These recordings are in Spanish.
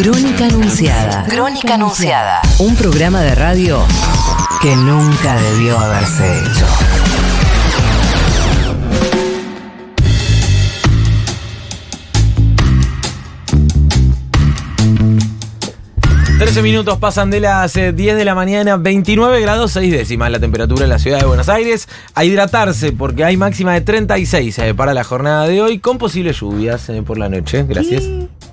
Crónica Anunciada. Crónica Anunciada. Un programa de radio que nunca debió haberse hecho. Trece minutos pasan de las eh, 10 de la mañana, 29 grados 6 décimas la temperatura en la ciudad de Buenos Aires. A hidratarse porque hay máxima de 36 eh, para la jornada de hoy con posibles lluvias eh, por la noche. Gracias.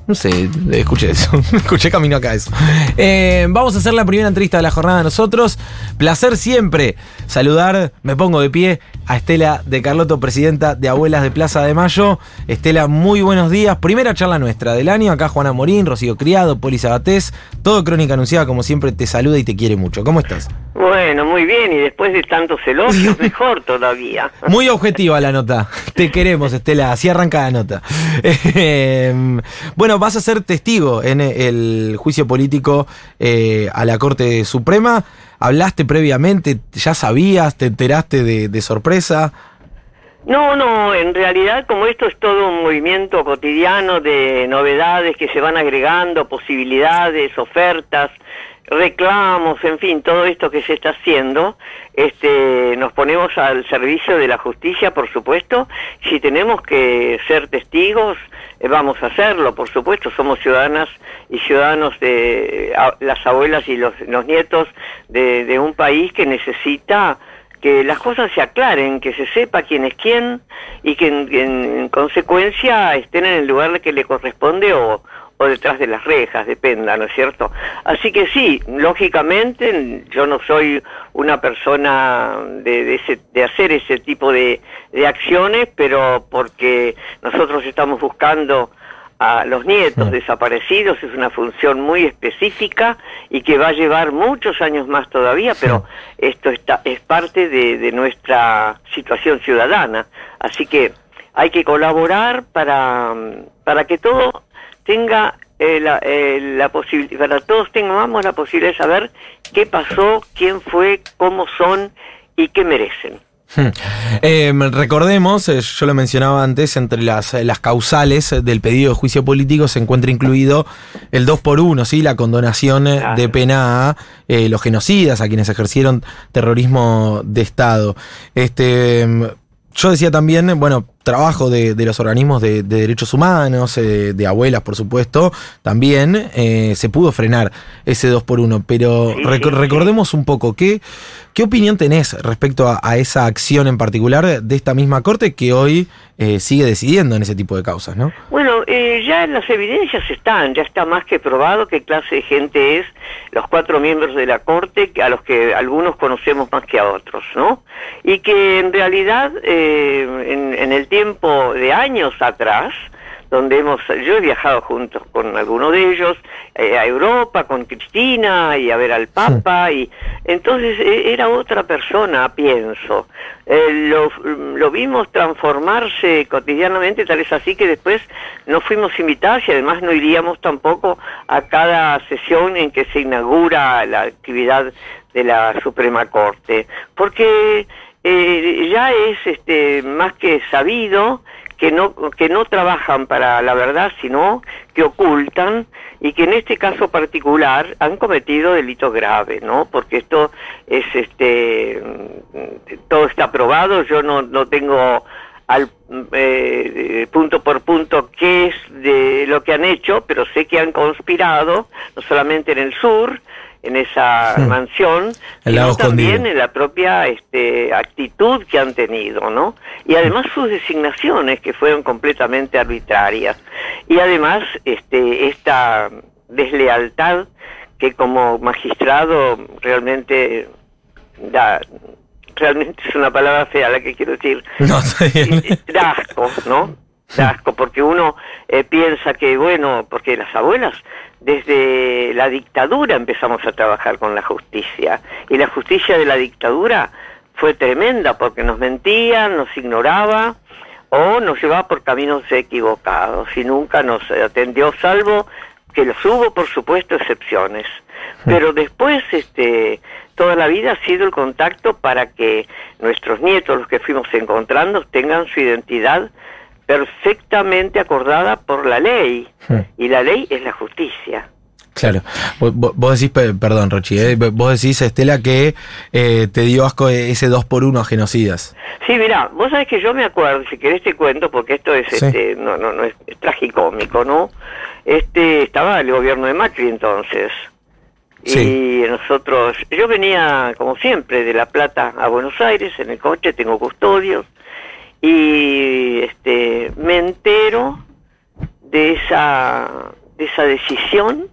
No sé, escuché eso. escuché camino acá eso. Eh, vamos a hacer la primera entrevista de la jornada nosotros. Placer siempre saludar, me pongo de pie, a Estela de Carlotto, presidenta de Abuelas de Plaza de Mayo. Estela, muy buenos días. Primera charla nuestra del año. Acá Juana Morín, Rocío Criado, Poli Sabatés. Todo Crónica Anunciada, como siempre, te saluda y te quiere mucho. ¿Cómo estás? Bueno, muy bien, y después de tantos elogios, mejor todavía. Muy objetiva la nota. Te queremos, Estela. Así arranca la nota. Eh, bueno, vas a ser testigo en el juicio político eh, a la Corte Suprema. ¿Hablaste previamente? ¿Ya sabías? ¿Te enteraste de sorpresa? No, no, en realidad como esto es todo un movimiento cotidiano de novedades que se van agregando, posibilidades, ofertas, reclamos, en fin, todo esto que se está haciendo, este, nos ponemos al servicio de la justicia, por supuesto. Si tenemos que ser testigos, eh, vamos a hacerlo, por supuesto. Somos ciudadanas y ciudadanos de a- las abuelas y los, los nietos de, de un país que necesita que las cosas se aclaren, que se sepa quién es quién y que en consecuencia estén en el lugar que le corresponde o, o detrás de las rejas, dependa, ¿no es cierto? Así que sí, lógicamente yo no soy una persona de, de, ese- de hacer ese tipo de, de acciones, pero porque nosotros estamos buscando a los nietos desaparecidos es una función muy específica y que va a llevar muchos años más todavía, pero esto está, es parte de, de nuestra situación ciudadana. Así que hay que colaborar para, para que todo tenga eh, la, eh, la posibilidad, para todos tengamos la posibilidad de saber qué pasó, quién fue, cómo son y qué merecen. Hmm. Eh, recordemos, eh, yo lo mencionaba antes, entre las, las causales del pedido de juicio político se encuentra incluido el 2 por 1 ¿sí? la condonación Claro. de pena a eh, los genocidas, a quienes ejercieron terrorismo de Estado. Este, mm, yo decía también, bueno, trabajo de, de los organismos de, de derechos humanos, eh, de abuelas, por supuesto, también eh, se pudo frenar ese 2 por 1 pero Sí, rec- sí, sí. recordemos un poco, ¿qué, ¿qué opinión tenés respecto a, a esa acción en particular de esta misma corte que hoy eh, sigue decidiendo en ese tipo de causas, ¿no? Bueno, eh, ya las evidencias están, ya está más que probado qué clase de gente es los cuatro miembros de la Corte, a los que algunos conocemos más que a otros, ¿no? Y que en realidad, en, en el tiempo de años atrás, donde hemos, yo he viajado juntos con alguno de ellos eh, a Europa, con Cristina y a ver al Papa, y entonces eh, era otra persona, pienso. Eh, lo, lo vimos transformarse cotidianamente, tal es así que después no fuimos invitados y además no iríamos tampoco a cada sesión en que se inaugura la actividad de la Suprema Corte, porque eh, ya es este, más que sabido que no que no trabajan para la verdad sino que ocultan y que en este caso particular han cometido delitos graves no porque esto es este todo está probado yo no no tengo al eh, punto por punto qué es de lo que han hecho pero sé que han conspirado no solamente en el sur en esa mansión, sino también escondido. en la propia este, actitud que han tenido, ¿no? Y además sus designaciones que fueron completamente arbitrarias. Y además este, esta deslealtad que como magistrado realmente da, realmente es una palabra fea la que quiero decir, No, bien. eh, da asco, ¿no? Da asco, porque uno eh, piensa que, bueno, porque las abuelas, desde la dictadura empezamos a trabajar con la justicia, y la justicia de la dictadura fue tremenda, porque nos mentían, nos ignoraba, o nos llevaba por caminos equivocados, y nunca nos atendió, salvo que los hubo, por supuesto, excepciones. Pero después, este, toda la vida ha sido el contacto para que nuestros nietos, los que fuimos encontrando, tengan su identidad perfectamente acordada por la ley. Hmm. Y la ley es la justicia. Claro. Vos, vos decís, perdón, Rochi, ¿eh? vos decís, Estela, que eh, te dio asco ese 2 por 1 a genocidas. Sí, mirá, vos sabés que yo me acuerdo, si querés te cuento, porque esto es, este, no, no, no es, es, tragicómico, ¿no? Este, estaba el gobierno de Macri entonces. Y nosotros, yo venía, como siempre, de La Plata a Buenos Aires en el coche, tengo custodios, y este, me entero de esa, de esa decisión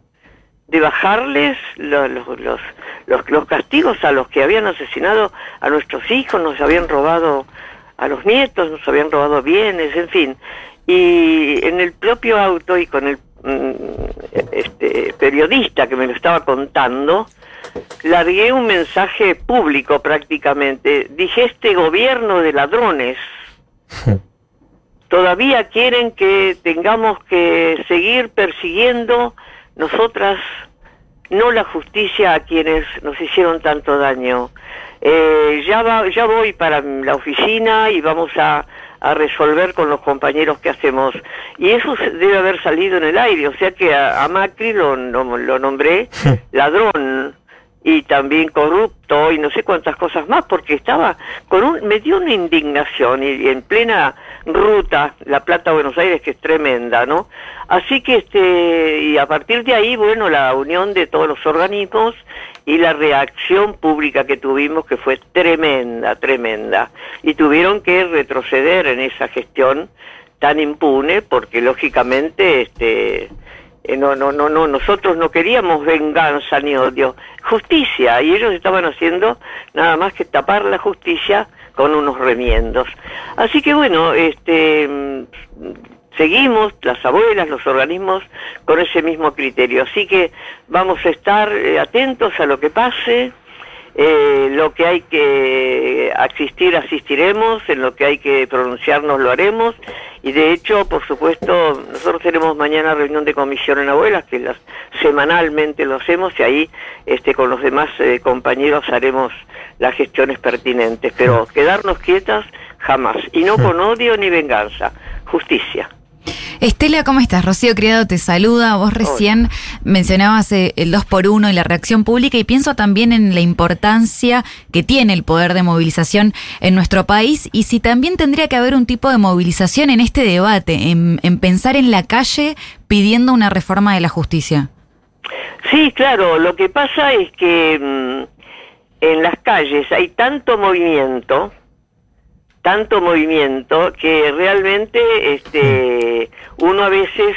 de bajarles los, los, los, castigos a los que habían asesinado a nuestros hijos, nos habían robado a los nietos, nos habían robado bienes, en fin. Y en el propio auto y con el mm, este, periodista que me lo estaba contando, largué un mensaje público prácticamente. Dije, este gobierno de ladrones todavía quieren que tengamos que seguir persiguiendo nosotras no la justicia a quienes nos hicieron tanto daño. Eh, ya, va, ya voy para la oficina y vamos a, a, resolver con los compañeros qué hacemos. Y eso debe haber salido en el aire, o sea que a, a Macri lo, lo, lo nombré ladrón y también corrupto y no sé cuántas cosas más porque estaba con un me dio una indignación y, en plena ruta La Plata Buenos Aires que es tremenda, ¿no? Así que este y a partir de ahí, bueno, la unión de todos los organismos y la reacción pública que tuvimos que fue tremenda, tremenda y tuvieron que retroceder en esa gestión tan impune porque lógicamente este eh, no, no, no, no, nosotros no queríamos venganza ni odio, justicia, y ellos estaban haciendo nada más que tapar la justicia con unos remiendos. Así que bueno, este mm, seguimos, las abuelas, los organismos, con ese mismo criterio. Así que vamos a estar eh, atentos a lo que pase, eh, lo que hay que asistir, asistiremos, en lo que hay que pronunciarnos, lo haremos. Y de hecho, por supuesto, nosotros tenemos mañana reunión de comisión en abuelas, que las, semanalmente lo hacemos, y ahí este, con los demás eh, compañeros haremos las gestiones pertinentes. Pero quedarnos quietas, jamás. Y no con odio ni venganza, justicia. Estela, ¿cómo estás? Rocío Criado te saluda. Vos recién mencionabas eh, el 2 por 1 y la reacción pública y pienso también en la importancia que tiene el poder de movilización en nuestro país y si también tendría que haber un tipo de movilización en este debate, en, en pensar en la calle pidiendo una reforma de la justicia. Sí, claro. Lo que pasa es que mm, en las calles hay tanto movimiento tanto movimiento que realmente este uno a veces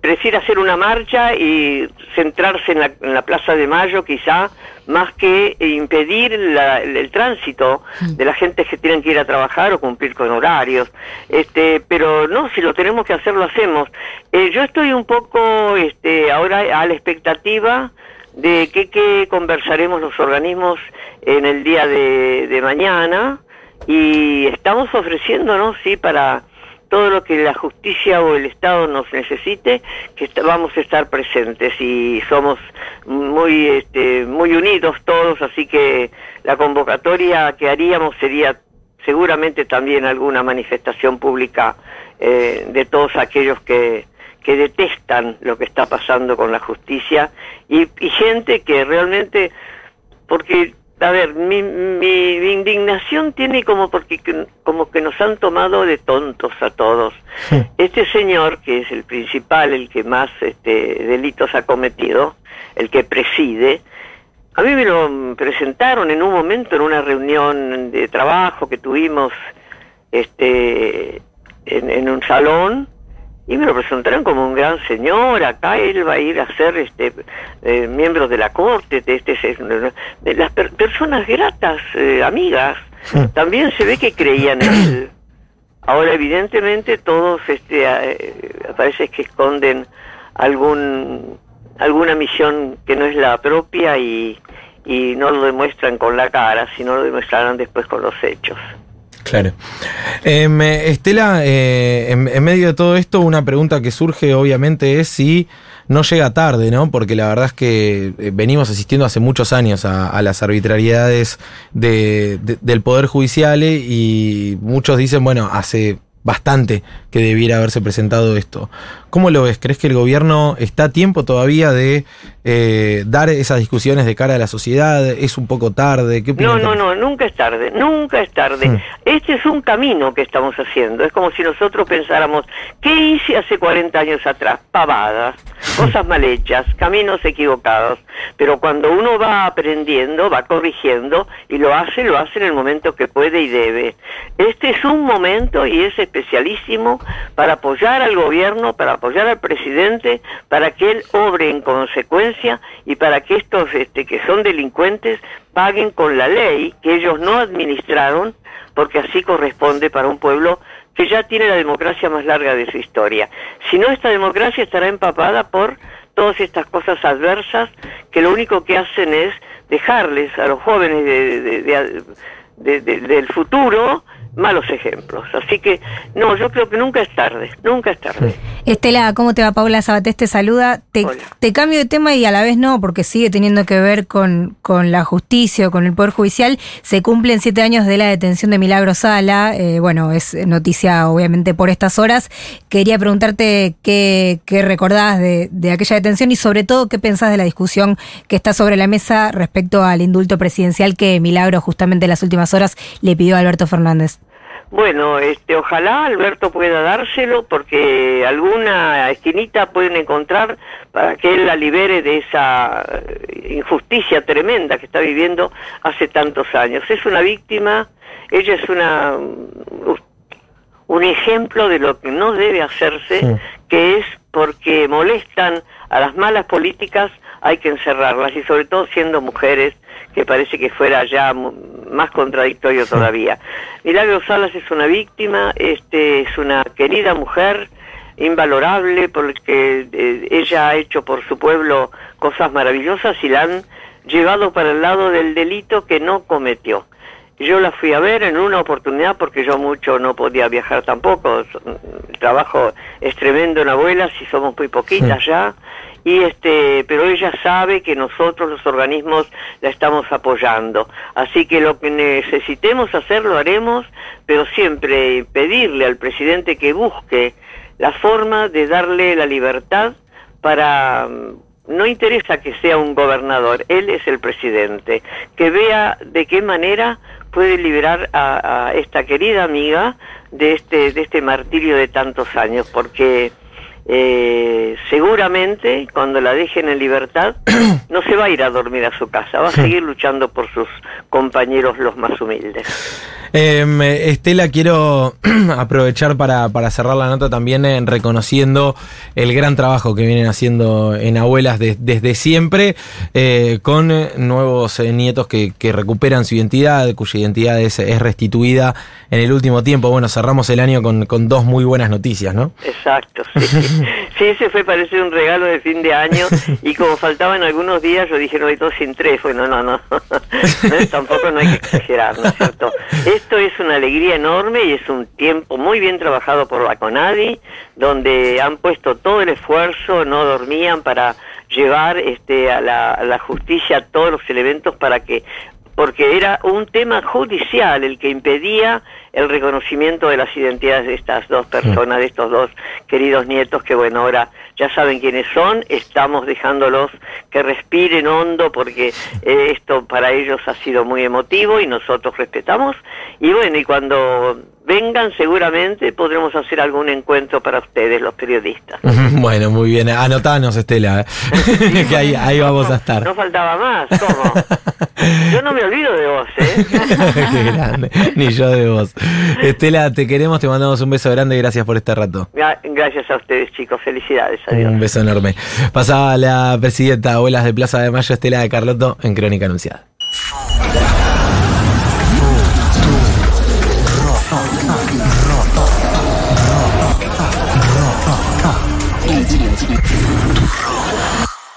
prefiere hacer una marcha y centrarse en la, en la Plaza de Mayo quizá más que impedir la, el, el, tránsito de la gente que tienen que ir a trabajar o cumplir con horarios. Este pero no si lo tenemos que hacer lo hacemos. Eh, yo estoy un poco este ahora a la expectativa de qué que conversaremos los organismos en el día de, de mañana y estamos ofreciéndonos, sí, para todo lo que la justicia o el Estado nos necesite, que vamos a estar presentes y somos muy, este, muy unidos todos, así que la convocatoria que haríamos sería seguramente también alguna manifestación pública eh, de todos aquellos que, que detestan lo que está pasando con la justicia y, y gente que realmente, porque a ver, mi, mi, mi, indignación tiene como porque como que nos han tomado de tontos a todos. Sí. Este señor, que es el principal, el que más este, delitos ha cometido, el que preside, a mí me lo presentaron en un momento en una reunión de trabajo que tuvimos este, en, en un salón y me lo presentaron como un gran señor, acá él va a ir a ser este eh, miembro de la corte, de, este, de las per personas gratas, eh, amigas, sí. también se ve que creían en él. Ahora evidentemente todos este eh, parece que esconden algún alguna misión que no es la propia y, y no lo demuestran con la cara, sino lo demostrarán después con los hechos. Claro. Eh, Estela, eh, en, medio de todo esto, una pregunta que surge obviamente es si no llega tarde, ¿no? Porque la verdad es que eh, venimos asistiendo hace muchos años a, las arbitrariedades de, de, del Poder Judicial y muchos dicen, bueno, hace bastante que debiera haberse presentado esto. ¿Cómo lo ves? ¿Crees que el gobierno está a tiempo todavía de eh, dar esas discusiones de cara a la sociedad? ¿Es un poco tarde? ¿Qué no, no, no, nunca es tarde, nunca es tarde. Hmm. Este es un camino que estamos haciendo. Es como si nosotros pensáramos, ¿qué hice hace 40 años atrás? Pavadas, cosas mal hechas, caminos equivocados. Pero cuando uno va aprendiendo, va corrigiendo y lo hace, lo hace en el momento que puede y debe. Este es un momento y es especialísimo para apoyar al gobierno, para apoyar al presidente, para que él obre en consecuencia y para que estos este, que son delincuentes paguen con la ley que ellos no administraron, porque así corresponde para un pueblo que ya tiene la democracia más larga de su historia. Si no, esta democracia estará empapada por todas estas cosas adversas que lo único que hacen es dejarles a los jóvenes del futuro malos ejemplos. Así que, no, yo creo que nunca es tarde, nunca es tarde. Estela, ¿cómo te va? Paula Sabatés te saluda. Te, te, cambio de tema y a la vez no, porque sigue teniendo que ver con, con la justicia o con el Poder Judicial. Se cumplen siete años de la detención de Milagro Sala. Eh, bueno, es noticia obviamente por estas horas. Quería preguntarte qué, qué recordás de, de aquella detención y sobre todo qué pensás de la discusión que está sobre la mesa respecto al indulto presidencial que Milagro justamente en las últimas horas le pidió a Alberto Fernández. Bueno, este, ojalá Alberto pueda dárselo porque alguna esquinita pueden encontrar para que él la libere de esa injusticia tremenda que está viviendo hace tantos años. Es una víctima, ella es una un ejemplo de lo que no debe hacerse, que es porque molestan a las malas políticas, hay que encerrarlas y sobre todo siendo mujeres que parece que fuera ya más contradictorio todavía. Milagro Salas es una víctima, este es una querida mujer, invalorable, porque eh, ella ha hecho por su pueblo cosas maravillosas y la han llevado para el lado del delito que no cometió. Yo la fui a ver en una oportunidad porque yo mucho no podía viajar tampoco. El trabajo es tremendo en abuelas y somos muy poquitas ya y este pero ella sabe que nosotros los organismos la estamos apoyando. Así que lo que necesitemos hacer lo haremos pero siempre pedirle al presidente que busque la forma de darle la libertad para no interesa que sea un gobernador, él es el presidente, que vea de qué manera puede liberar a, a esta querida amiga de este, de este martirio de tantos años, porque eh, seguramente cuando la dejen en libertad no se va a ir a dormir a su casa, va a seguir luchando por sus compañeros los más humildes. Em, Estela, quiero aprovechar para, cerrar la nota también en reconociendo el gran trabajo que vienen haciendo en Abuelas desde siempre, eh, con nuevos eh, nietos que, recuperan su identidad, cuya identidad es, restituida en el último tiempo. Bueno, cerramos el año con, dos muy buenas noticias, ¿no? Exacto, sí. sí, ese fue parece un regalo de fin de año y como faltaban algunos días, yo dije, no hay dos sin tres. Bueno, no, no, no tampoco no hay que exagerar, ¿no es cierto? Esto es una alegría enorme y es un tiempo muy bien trabajado por la CONADI, donde han puesto todo el esfuerzo, no dormían para llevar este, a, la, a la justicia todos los elementos para que porque era un tema judicial el que impedía el reconocimiento de las identidades de estas dos personas, de estos dos queridos nietos que bueno, ahora ya saben quiénes son, estamos dejándolos que respiren hondo porque eh, esto para ellos ha sido muy emotivo y nosotros respetamos y bueno, y cuando vengan seguramente podremos hacer algún encuentro para ustedes, los periodistas. bueno, muy bien, anotanos Estela, ¿eh? que ahí, ahí vamos a estar. No faltaba más, ¿cómo? Yo no me olvido de vos, ¿eh? Qué grande. Ni yo de vos. Estela, te queremos, te mandamos un beso grande y gracias por este rato. Gracias a ustedes, chicos. Felicidades. Adiós. Un beso enorme. Pasaba la presidenta Abuelas de Plaza de Mayo, Estela de Carlotto, en Crónica Anunciada.